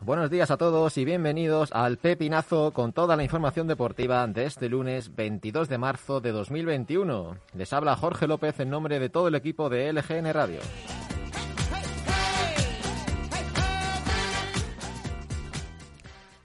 Buenos días a todos y bienvenidos al Pepinazo con toda la información deportiva de este lunes 22 de marzo de 2021. Les habla Jorge López en nombre de todo el equipo de LGN Radio.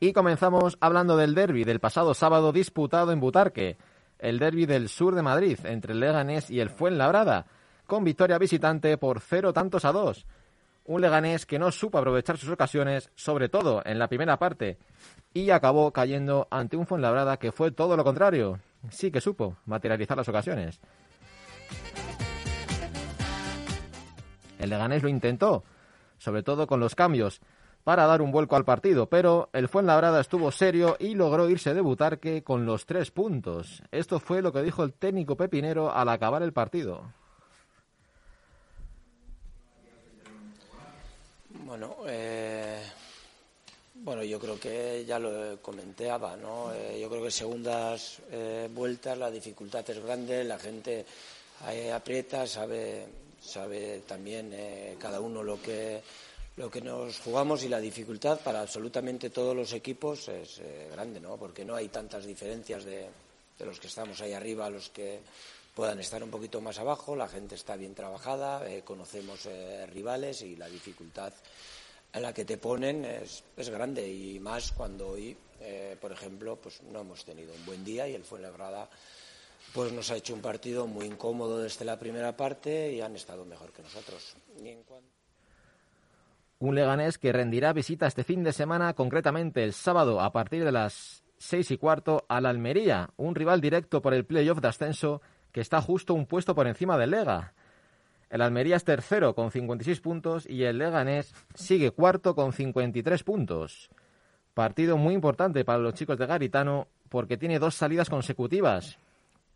Y comenzamos hablando del derby del pasado sábado disputado en Butarque, el derby del sur de Madrid entre el Leganés y el Fuenlabrada, con victoria visitante por cero tantos a dos un Leganés que no supo aprovechar sus ocasiones, sobre todo en la primera parte, y acabó cayendo ante un Fuenlabrada que fue todo lo contrario. Sí que supo materializar las ocasiones. El Leganés lo intentó, sobre todo con los cambios, para dar un vuelco al partido, pero el Fuenlabrada estuvo serio y logró irse de Butarque con los tres puntos. Esto fue lo que dijo el técnico pepinero al acabar el partido. Bueno, eh, bueno, yo creo que ya lo comentaba, ¿no? Eh, yo creo que segundas eh, vueltas la dificultad es grande, la gente aprieta, sabe, sabe también cada uno lo que lo que nos jugamos y la dificultad para absolutamente todos los equipos es grande, ¿no? Porque no hay tantas diferencias de, los que estamos ahí arriba a los que puedan estar un poquito más abajo, la gente está bien trabajada, eh, conocemos eh, rivales y la dificultad en la que te ponen es, grande y más cuando hoy, eh, por ejemplo, pues no hemos tenido un buen día y el Fuenlabrada pues nos ha hecho un partido muy incómodo desde la primera parte y han estado mejor que nosotros. Un Leganés que rendirá visita este fin de semana, concretamente el sábado a partir de las seis y cuarto a la Almería, un rival directo por el playoff de ascenso que está justo un puesto por encima del Lega. El Almería es tercero con 56 puntos y el Leganés sigue cuarto con 53 puntos. Partido muy importante para los chicos de Garitano porque tiene dos salidas consecutivas.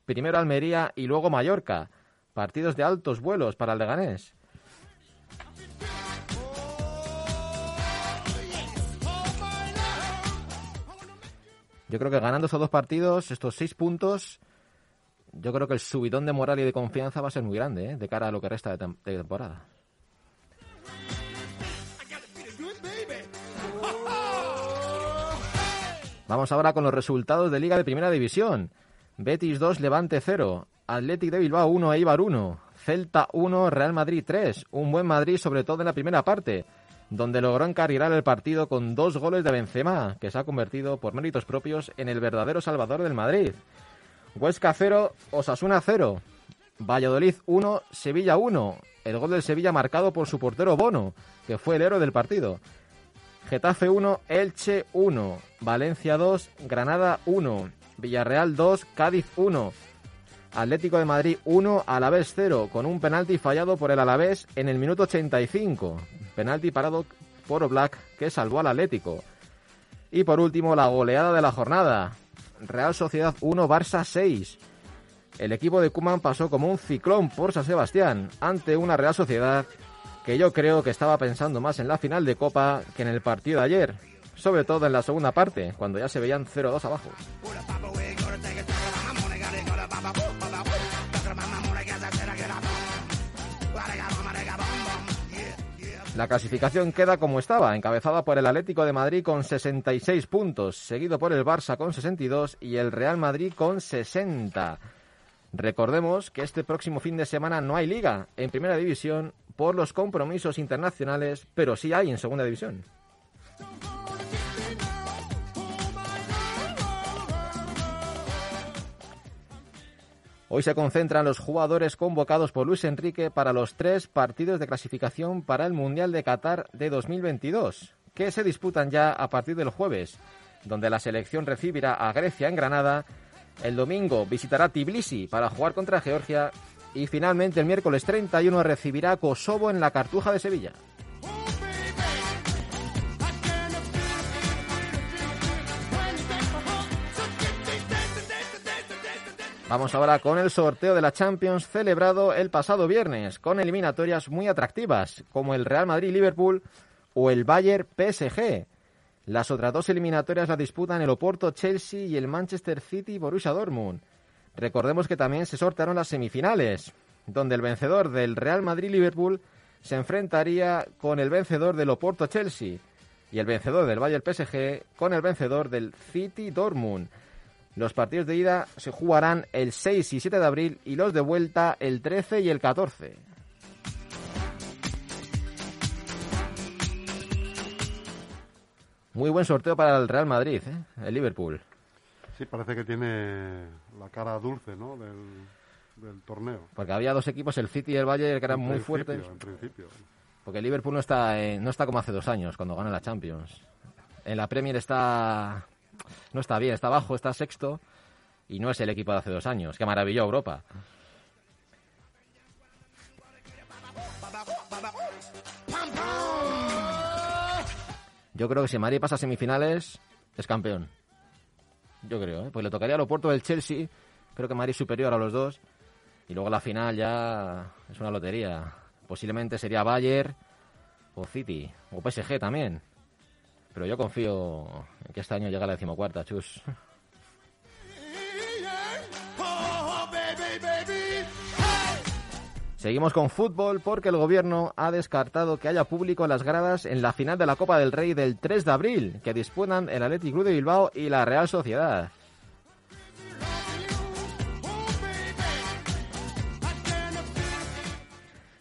Primero Almería y luego Mallorca. Partidos de altos vuelos para el Leganés. Yo creo que ganando estos dos partidos, estos seis puntos, yo creo que el subidón de moral y de confianza va a ser muy grande ¿eh? de cara a lo que resta de, temporada. Vamos ahora con los resultados de Liga de Primera División. Betis 2, Levante 0. Athletic de Bilbao 1, Eibar 1. Celta 1, Real Madrid 3. Un buen Madrid, sobre todo en la primera parte, donde logró encarrilar el partido con dos goles de Benzema, que se ha convertido por méritos propios en el verdadero salvador del Madrid. Huesca 0, Osasuna 0. Valladolid 1, Sevilla 1. El gol del Sevilla marcado por su portero Bono, que fue el héroe del partido. Getafe 1, Elche 1. Valencia 2, Granada 1. Villarreal 2, Cádiz 1. Atlético de Madrid 1, Alavés 0, con un penalti fallado por el Alavés en el minuto 85. Penalti parado por Oblak, que salvó al Atlético. Y por último, la goleada de la jornada. Real Sociedad 1, Barça 6. El equipo de Kuman pasó como un ciclón por San Sebastián ante una Real Sociedad que yo creo que estaba pensando más en la final de Copa que en el partido de ayer, sobre todo en la segunda parte, cuando ya se veían 0-2 abajo. La clasificación queda como estaba, encabezada por el Atlético de Madrid con 66 puntos, seguido por el Barça con 62 y el Real Madrid con 60. Recordemos que este próximo fin de semana no hay liga en Primera División por los compromisos internacionales, pero sí hay en Segunda División. Hoy se concentran los jugadores convocados por Luis Enrique para los tres partidos de clasificación para el Mundial de Qatar de 2022, que se disputan ya a partir del jueves, donde la selección recibirá a Grecia en Granada, el domingo visitará Tbilisi para jugar contra Georgia y finalmente el miércoles 31 recibirá a Kosovo en la Cartuja de Sevilla. Vamos ahora con el sorteo de la Champions celebrado el pasado viernes, con eliminatorias muy atractivas, como el Real Madrid-Liverpool o el Bayern-PSG. Las otras dos eliminatorias las disputan el Oporto-Chelsea y el Manchester City-Borussia Dortmund. Recordemos que también se sortearon las semifinales, donde el vencedor del Real Madrid-Liverpool se enfrentaría con el vencedor del Oporto-Chelsea y el vencedor del Bayern-PSG con el vencedor del City-Dortmund. Los partidos de ida se jugarán el 6 y 7 de abril y los de vuelta el 13 y el 14. Muy buen sorteo para el Real Madrid, ¿eh? el Liverpool. Sí, parece que tiene la cara dulce ¿no? del, torneo. Porque había dos equipos, el City y el Bayern, que eran muy fuertes. En principio. Porque el Liverpool no está, no está como hace dos años, cuando gana la Champions. En la Premier está no está bien, está abajo, está sexto y no es el equipo de hace dos años, que maravilló Europa. Yo creo que si Madrid pasa a semifinales, es campeón. Yo creo, ¿eh? pues le tocaría al Oporto del Chelsea. Creo que Madrid superior a los dos. Y luego la final ya es una lotería. Posiblemente sería Bayern o City o PSG también. Pero yo confío en que este año llega la decimocuarta, chus. Seguimos con fútbol porque el gobierno ha descartado que haya público en las gradas en la final de la Copa del Rey del 3 de abril, que disputan el Athletic de Bilbao y la Real Sociedad.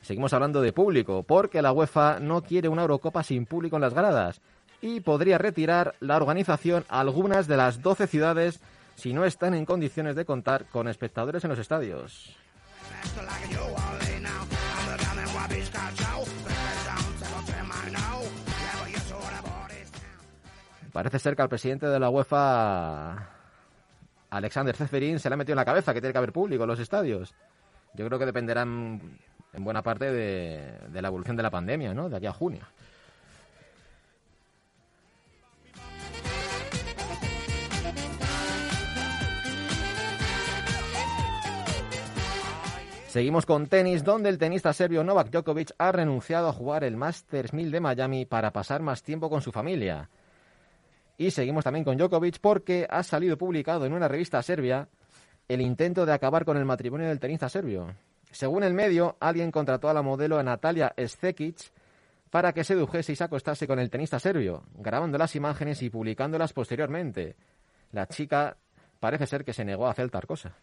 Seguimos hablando de público, porque la UEFA no quiere una Eurocopa sin público en las gradas y podría retirar la organización a algunas de las 12 ciudades si no están en condiciones de contar con espectadores en los estadios. Parece ser que al presidente de la UEFA, Alexander Zeferin, se le ha metido en la cabeza que tiene que haber público en los estadios. Yo creo que dependerán en buena parte de, de la evolución de la pandemia, ¿no? De aquí a junio. Seguimos con tenis, donde el tenista serbio Novak Djokovic ha renunciado a jugar el Masters 1000 de Miami para pasar más tiempo con su familia. Y seguimos también con Djokovic porque ha salido publicado en una revista serbia el intento de acabar con el matrimonio del tenista serbio. Según el medio, alguien contrató a la modelo Natalia Stekic para que sedujese y se acostase con el tenista serbio, grabando las imágenes y publicándolas posteriormente. La chica parece ser que se negó a hacer tal cosa.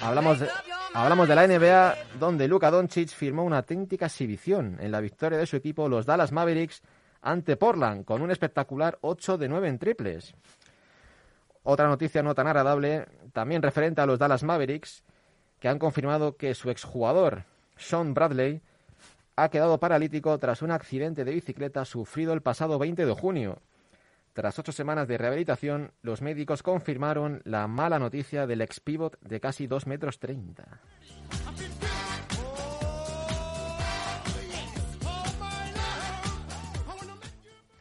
Hablamos de, hablamos de la NBA, donde Luka Doncic firmó una auténtica exhibición en la victoria de su equipo, los Dallas Mavericks, ante Portland, con un espectacular 8 de 9 en triples. Otra noticia no tan agradable, también referente a los Dallas Mavericks, que han confirmado que su exjugador, Sean Bradley, ha quedado paralítico tras un accidente de bicicleta sufrido el pasado 20 de junio. Tras ocho semanas de rehabilitación, los médicos confirmaron la mala noticia del ex-pivot de casi 2 metros 30.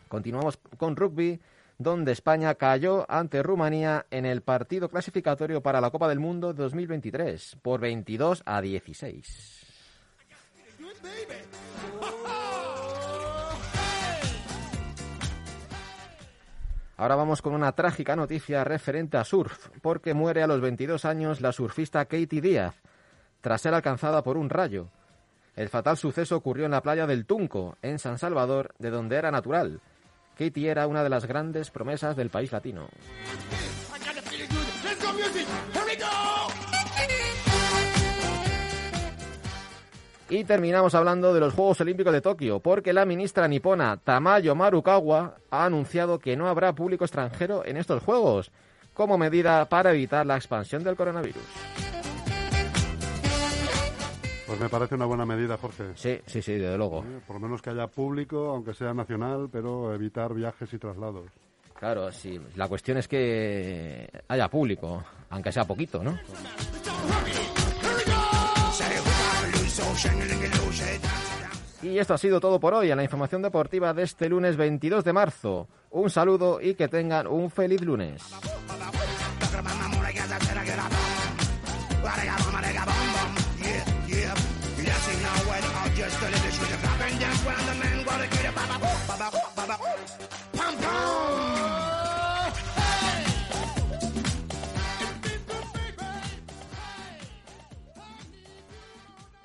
Continuamos con rugby, donde España cayó ante Rumanía en el partido clasificatorio para la Copa del Mundo 2023 por 22 a 16. Ahora vamos con una trágica noticia referente a surf, porque muere a los 22 años la surfista Katie Díaz, tras ser alcanzada por un rayo. El fatal suceso ocurrió en la playa del Tunco, en San Salvador, de donde era natural. Katie era una de las grandes promesas del país latino. Y terminamos hablando de los Juegos Olímpicos de Tokio, porque la ministra nipona Tamayo Marukawa ha anunciado que no habrá público extranjero en estos Juegos, como medida para evitar la expansión del coronavirus. Pues me parece una buena medida, Jorge. Sí, sí, sí, desde luego. Por lo menos que haya público, aunque sea nacional, pero evitar viajes y traslados. Claro, sí. La cuestión es que haya público, aunque sea poquito, ¿no? Y esto ha sido todo por hoy en la información deportiva de este lunes 22 de marzo. Un saludo y que tengan un feliz lunes.